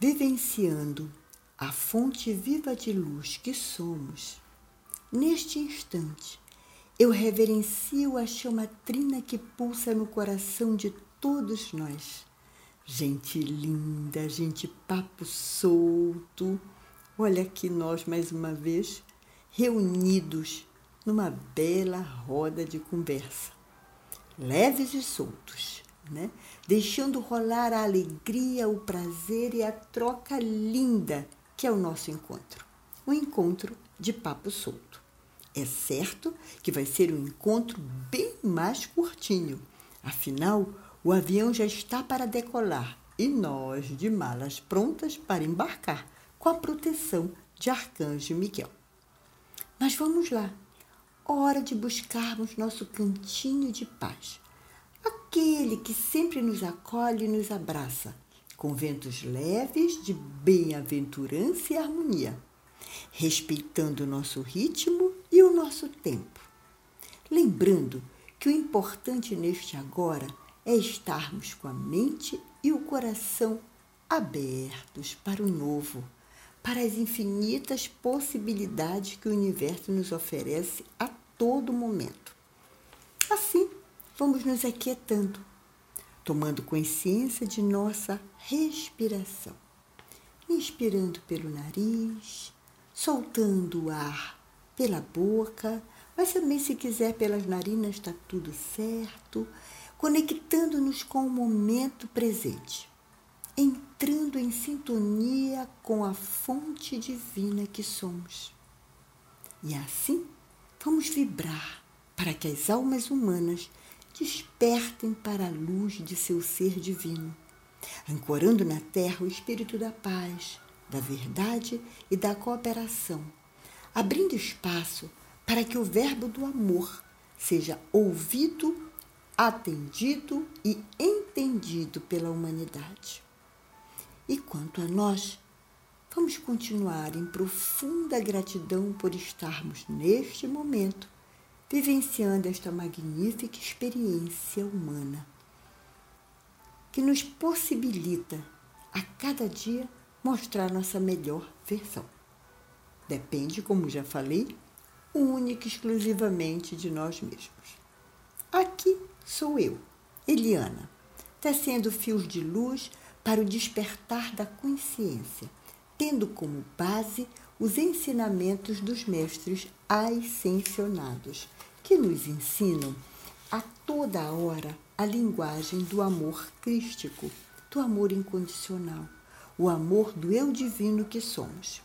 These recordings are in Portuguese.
vivenciando a fonte viva de luz que somos, neste instante, eu reverencio a chama trina que pulsa no coração de todos nós. Gente linda, gente papo solto. Olha aqui nós mais uma vez reunidos numa bela roda de conversa, leves e soltos, né? deixando rolar a alegria, o prazer e a troca linda que é o nosso encontro. Um encontro de papo solto. É certo que vai ser um encontro bem mais curtinho. Afinal, o avião já está para decolar e nós de malas prontas para embarcar com a proteção de Arcanjo Miguel. Mas vamos lá. Hora de buscarmos nosso cantinho de paz. Aquele que sempre nos acolhe e nos abraça com ventos leves de bem-aventurança e harmonia, respeitando o nosso ritmo e o nosso tempo. Lembrando que o importante neste agora é estarmos com a mente e o coração abertos para o novo, para as infinitas possibilidades que o universo nos oferece a todo momento. Assim, vamos nos aquietando tomando consciência de nossa respiração. Inspirando pelo nariz, soltando o ar pela boca, mas também, se quiser, pelas narinas, está tudo certo. Conectando-nos com o momento presente, entrando em sintonia com a fonte divina que somos. E assim, vamos vibrar para que as almas humanas despertem para a luz de seu ser divino, ancorando na terra o espírito da paz, da verdade e da cooperação, abrindo espaço para que o verbo do amor seja ouvido, atendido e entendido pela humanidade. E quanto a nós, vamos continuar em profunda gratidão por estarmos neste momento vivenciando esta magnífica experiência humana que nos possibilita a cada dia mostrar nossa melhor versão. Depende, como já falei, única e exclusivamente de nós mesmos. Aqui sou eu, Eliana, tecendo fios de luz para o despertar da consciência, tendo como base os ensinamentos dos mestres ascensionados que nos ensinam a toda hora a linguagem do amor crístico, do amor incondicional, o amor do eu divino que somos.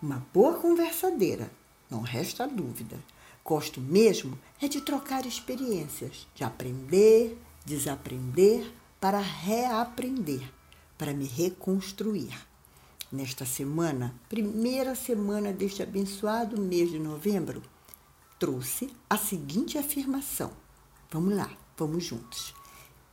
Uma boa conversadeira, não resta dúvida. Gosto mesmo é de trocar experiências, de aprender, desaprender, para reaprender, para me reconstruir. Nesta semana, primeira semana deste abençoado mês de novembro, trouxe a seguinte afirmação. Vamos lá, vamos juntos.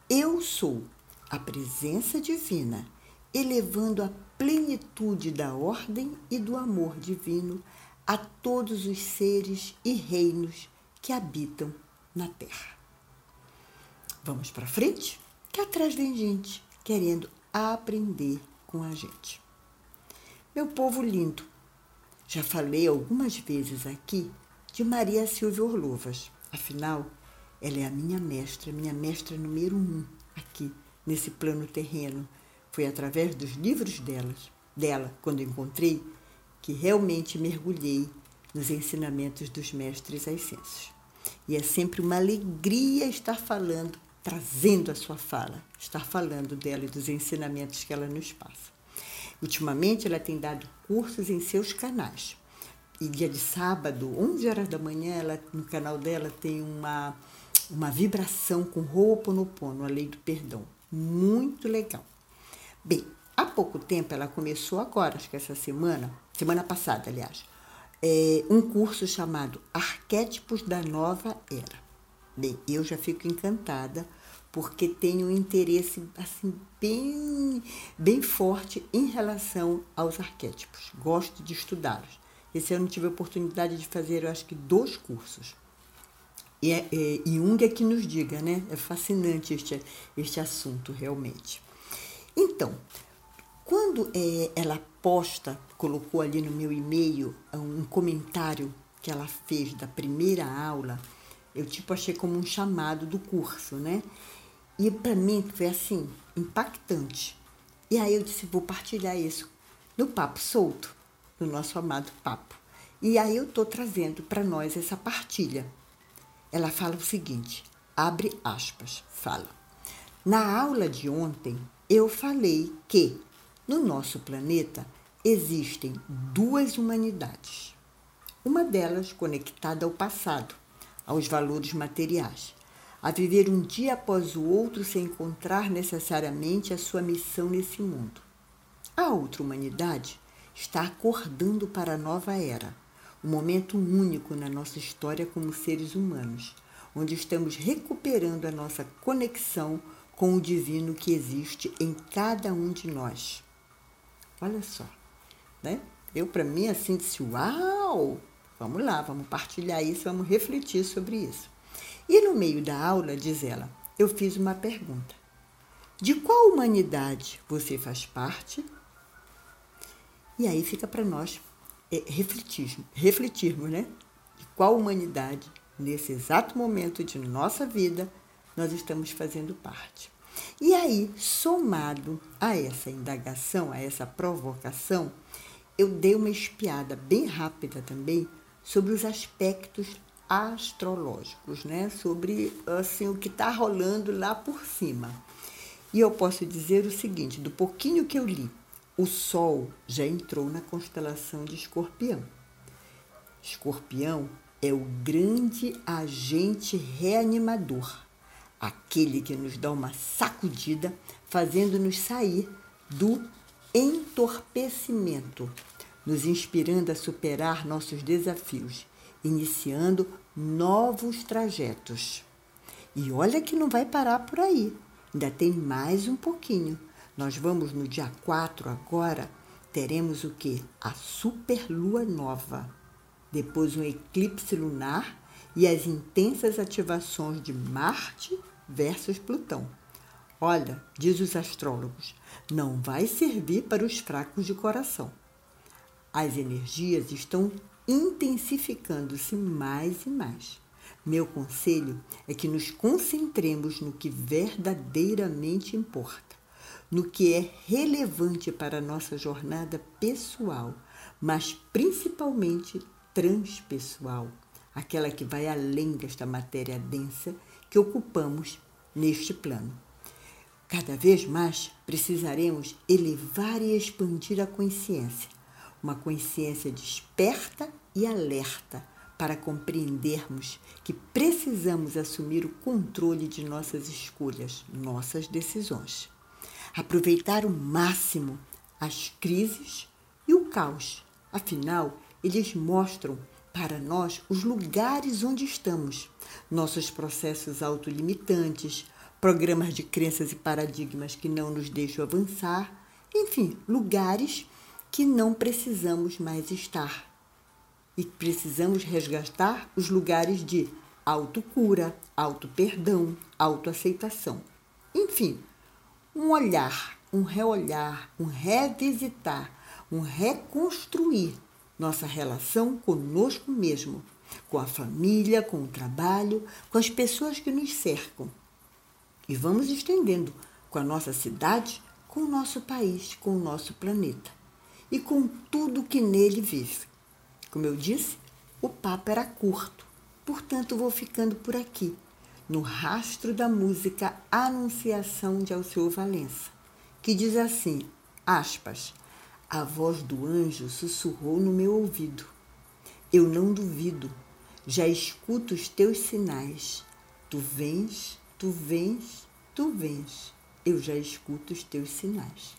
Eu sou a presença divina, elevando a plenitude da ordem e do amor divino a todos os seres e reinos que habitam na Terra. Vamos para frente? Que atrás vem gente querendo aprender com a gente. Meu povo lindo, já falei algumas vezes aqui de Maria Silvia Orlovas. Afinal, ela é a minha mestra, minha mestra número um aqui nesse plano terreno. Foi através dos livros delas, dela, quando encontrei, que realmente mergulhei nos ensinamentos dos mestres ascensos. E é sempre uma alegria estar falando, trazendo a sua fala, estar falando dela e dos ensinamentos que ela nos passa. Ultimamente, ela tem dado cursos em seus canais. E dia de sábado, 11 horas da manhã, ela, no canal dela tem uma, uma vibração com Ho'oponopono, a lei do perdão. Muito legal. Bem, há pouco tempo ela começou agora, acho que essa semana, semana passada, aliás, é, um curso chamado Arquétipos da Nova Era. Bem, eu já fico encantada porque tenho um interesse assim bem bem forte em relação aos arquétipos. Gosto de estudá-los. Esse ano tive a oportunidade de fazer, eu acho que, dois cursos. E, é, é, Jung é que nos diga, né? É fascinante este, este assunto, realmente. Então, quando é, ela posta, colocou ali no meu e-mail um comentário que ela fez da primeira aula, eu tipo achei como um chamado do curso, né? E para mim foi assim, impactante. E aí eu disse, vou partilhar isso no papo solto, no nosso amado papo. E aí eu tô trazendo para nós essa partilha. Ela fala o seguinte, abre aspas, fala. Na aula de ontem, eu falei que no nosso planeta existem duas humanidades. Uma delas conectada ao passado, aos valores materiais, a viver um dia após o outro sem encontrar necessariamente a sua missão nesse mundo. A outra humanidade está acordando para a nova era, um momento único na nossa história como seres humanos, onde estamos recuperando a nossa conexão com o divino que existe em cada um de nós. Olha só, né? Eu, para mim, assim, disse: Uau! Vamos lá, vamos partilhar isso, vamos refletir sobre isso. E no meio da aula, diz ela, eu fiz uma pergunta: De qual humanidade você faz parte? E aí fica para nós é, refletirmos, refletirmos, né? De qual humanidade, nesse exato momento de nossa vida, nós estamos fazendo parte. E aí, somado a essa indagação, a essa provocação, eu dei uma espiada bem rápida também sobre os aspectos astrológicos, né? Sobre assim o que está rolando lá por cima. E eu posso dizer o seguinte, do pouquinho que eu li, o Sol já entrou na constelação de Escorpião. Escorpião é o grande agente reanimador aquele que nos dá uma sacudida, fazendo-nos sair do entorpecimento, nos inspirando a superar nossos desafios, iniciando novos trajetos. E olha que não vai parar por aí, ainda tem mais um pouquinho. Nós vamos no dia 4 agora, teremos o que? A superlua nova. Depois um eclipse lunar e as intensas ativações de Marte versus Plutão. Olha, diz os astrólogos, não vai servir para os fracos de coração. As energias estão intensificando-se mais e mais. Meu conselho é que nos concentremos no que verdadeiramente importa, no que é relevante para a nossa jornada pessoal, mas principalmente transpessoal, aquela que vai além desta matéria densa que ocupamos neste plano. Cada vez mais precisaremos elevar e expandir a consciência, uma consciência desperta e alerta para compreendermos que precisamos assumir o controle de nossas escolhas, nossas decisões. Aproveitar o máximo as crises e o caos, afinal, eles mostram para nós os lugares onde estamos, nossos processos autolimitantes, programas de crenças e paradigmas que não nos deixam avançar, enfim, lugares que não precisamos mais estar. E precisamos resgatar os lugares de autocura, auto-perdão, autoaceitação. Enfim, um olhar, um reolhar, um revisitar, um reconstruir nossa relação conosco mesmo, com a família, com o trabalho, com as pessoas que nos cercam. E vamos estendendo com a nossa cidade, com o nosso país, com o nosso planeta e com tudo que nele vive. Como eu disse, o papo era curto, portanto vou ficando por aqui, no rastro da música Anunciação de Alceu Valença, que diz assim, aspas, a voz do anjo sussurrou no meu ouvido. Eu não duvido, já escuto os teus sinais. Tu vens, tu vens, tu vens. Eu já escuto os teus sinais.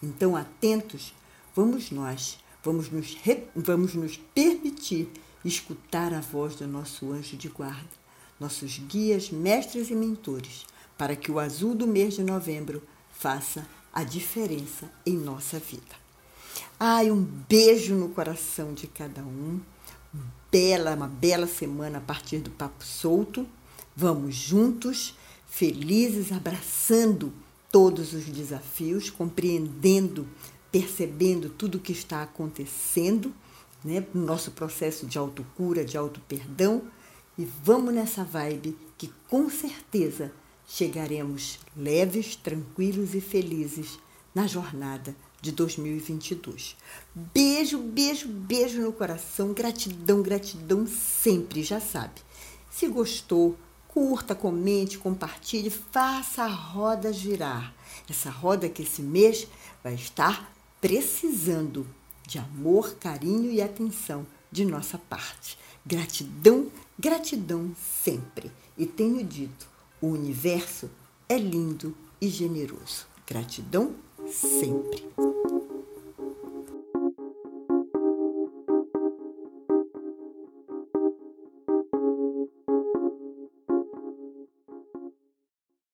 Então, atentos, vamos nós, vamos nos, vamos nos permitir escutar a voz do nosso anjo de guarda, nossos guias, mestres e mentores, para que o azul do mês de novembro faça a diferença em nossa vida. Ai, um beijo no coração de cada um. Bela, uma bela semana a partir do Papo Solto. Vamos juntos, felizes, abraçando todos os desafios, compreendendo, percebendo tudo o que está acontecendo, né, no nosso processo de autocura, de auto-perdão, e vamos nessa vibe que com certeza chegaremos leves, tranquilos e felizes na jornada de 2022. Beijo, beijo, beijo no coração, gratidão, gratidão sempre, já sabe. Se gostou, curta, comente, compartilhe, faça a roda girar. Essa roda que esse mês vai estar precisando de amor, carinho e atenção de nossa parte. Gratidão, gratidão sempre. E tenho dito, o universo é lindo e generoso. Gratidão sempre.